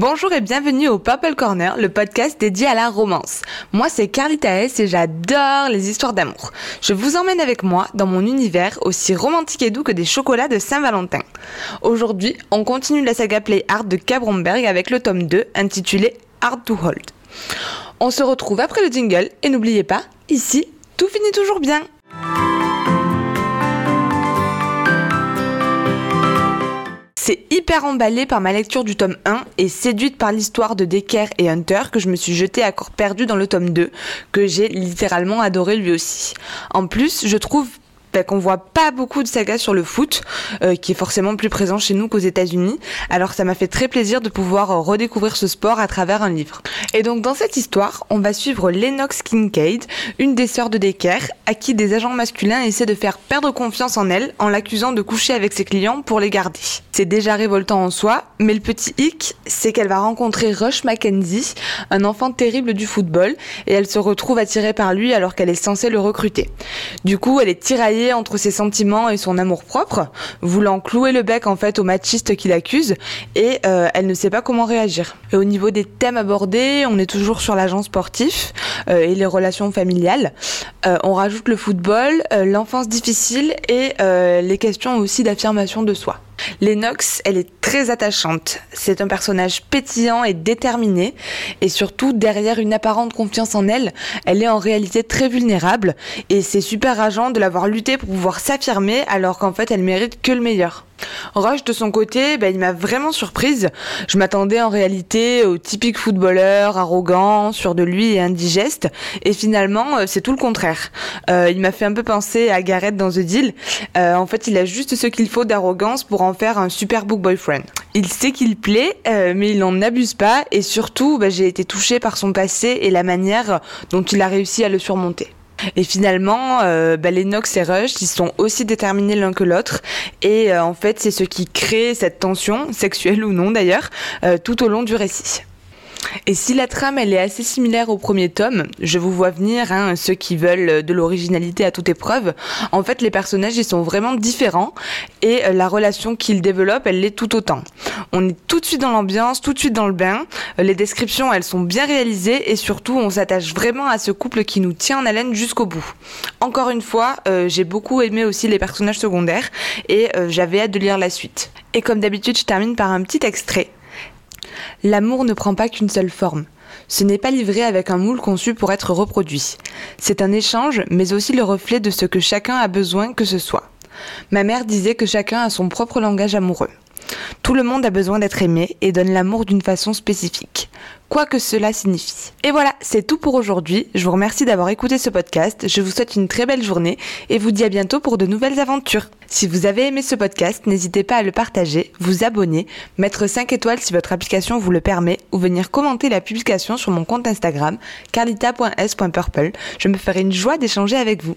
Bonjour et bienvenue au Purple Corner, le podcast dédié à la romance. Moi c'est Carlita S et j'adore les histoires d'amour. Je vous emmène avec moi dans mon univers aussi romantique et doux que des chocolats de Saint-Valentin. Aujourd'hui, on continue la saga Play Art de Cabromberg avec le tome 2 intitulé Hard to Hold. On se retrouve après le jingle et n'oubliez pas, ici, tout finit toujours bien. C'est hyper emballé par ma lecture du tome 1 et séduite par l'histoire de Decker et Hunter que je me suis jetée à corps perdu dans le tome 2, que j'ai littéralement adoré lui aussi. En plus, je trouve ben, qu'on voit pas beaucoup de sagas sur le foot, euh, qui est forcément plus présent chez nous qu'aux États-Unis. Alors ça m'a fait très plaisir de pouvoir euh, redécouvrir ce sport à travers un livre. Et donc dans cette histoire, on va suivre Lennox Kincaid, une des sœurs de Decker, à qui des agents masculins essaient de faire perdre confiance en elle en l'accusant de coucher avec ses clients pour les garder. C'est déjà révoltant en soi, mais le petit hic, c'est qu'elle va rencontrer Rush Mackenzie, un enfant terrible du football, et elle se retrouve attirée par lui alors qu'elle est censée le recruter. Du coup, elle est tiraillée entre ses sentiments et son amour propre, voulant clouer le bec en fait au machiste qui l'accuse, et euh, elle ne sait pas comment réagir. Et au niveau des thèmes abordés, on est toujours sur l'agent sportif euh, et les relations familiales. Euh, on rajoute le football, l'enfance difficile et les questions aussi d'affirmation de soi. Lennox, elle est très attachante. C'est un personnage pétillant et déterminé. Et surtout, derrière une apparente confiance en elle, elle est en réalité très vulnérable. Et c'est super rageant de l'avoir lutté pour pouvoir s'affirmer alors qu'en fait, elle mérite que le meilleur. Roche, de son côté, bah, il m'a vraiment surprise. Je m'attendais en réalité au typique footballeur, arrogant, sûr de lui et indigeste. Et finalement, euh, c'est tout le contraire. Euh, il m'a fait un peu penser à Gareth dans The Deal. Euh, en fait, il a juste ce qu'il faut d'arrogance pour en faire un super book boyfriend. Il sait qu'il plaît, mais il n'en abuse pas. Et surtout, bah, j'ai été touchée par son passé et la manière dont il a réussi à le surmonter. Et finalement, euh, bah, et Rush, ils sont aussi déterminés l'un que l'autre. Et euh, en fait, c'est ce qui crée cette tension, sexuelle ou non d'ailleurs, euh, tout au long du récit. Et si la trame elle est assez similaire au premier tome, je vous vois venir, hein, ceux qui veulent de l'originalité à toute épreuve, en fait les personnages ils sont vraiment différents et euh, la relation qu'ils développent elle l'est tout autant. On est tout de suite dans l'ambiance, tout de suite dans le bain, euh, les descriptions elles sont bien réalisées et surtout on s'attache vraiment à ce couple qui nous tient en haleine jusqu'au bout. Encore une fois, euh, j'ai beaucoup aimé aussi les personnages secondaires et j'avais hâte de lire la suite. Et comme d'habitude je termine par un petit extrait L'amour ne prend pas qu'une seule forme. Ce n'est pas livré avec un moule conçu pour être reproduit. C'est un échange, mais aussi le reflet de ce que chacun a besoin que ce soit. Ma mère disait que chacun a son propre langage amoureux. Tout le monde a besoin d'être aimé et donne l'amour d'une façon spécifique, quoi que cela signifie. Et voilà, c'est tout pour aujourd'hui. Je vous remercie d'avoir écouté ce podcast. Je vous souhaite une très belle journée et vous dis à bientôt pour de nouvelles aventures. Si vous avez aimé ce podcast, n'hésitez pas à le partager, vous abonner, mettre 5 étoiles si votre application vous le permet ou venir commenter la publication sur mon compte Instagram carlita.s.purple. Je me ferai une joie d'échanger avec vous.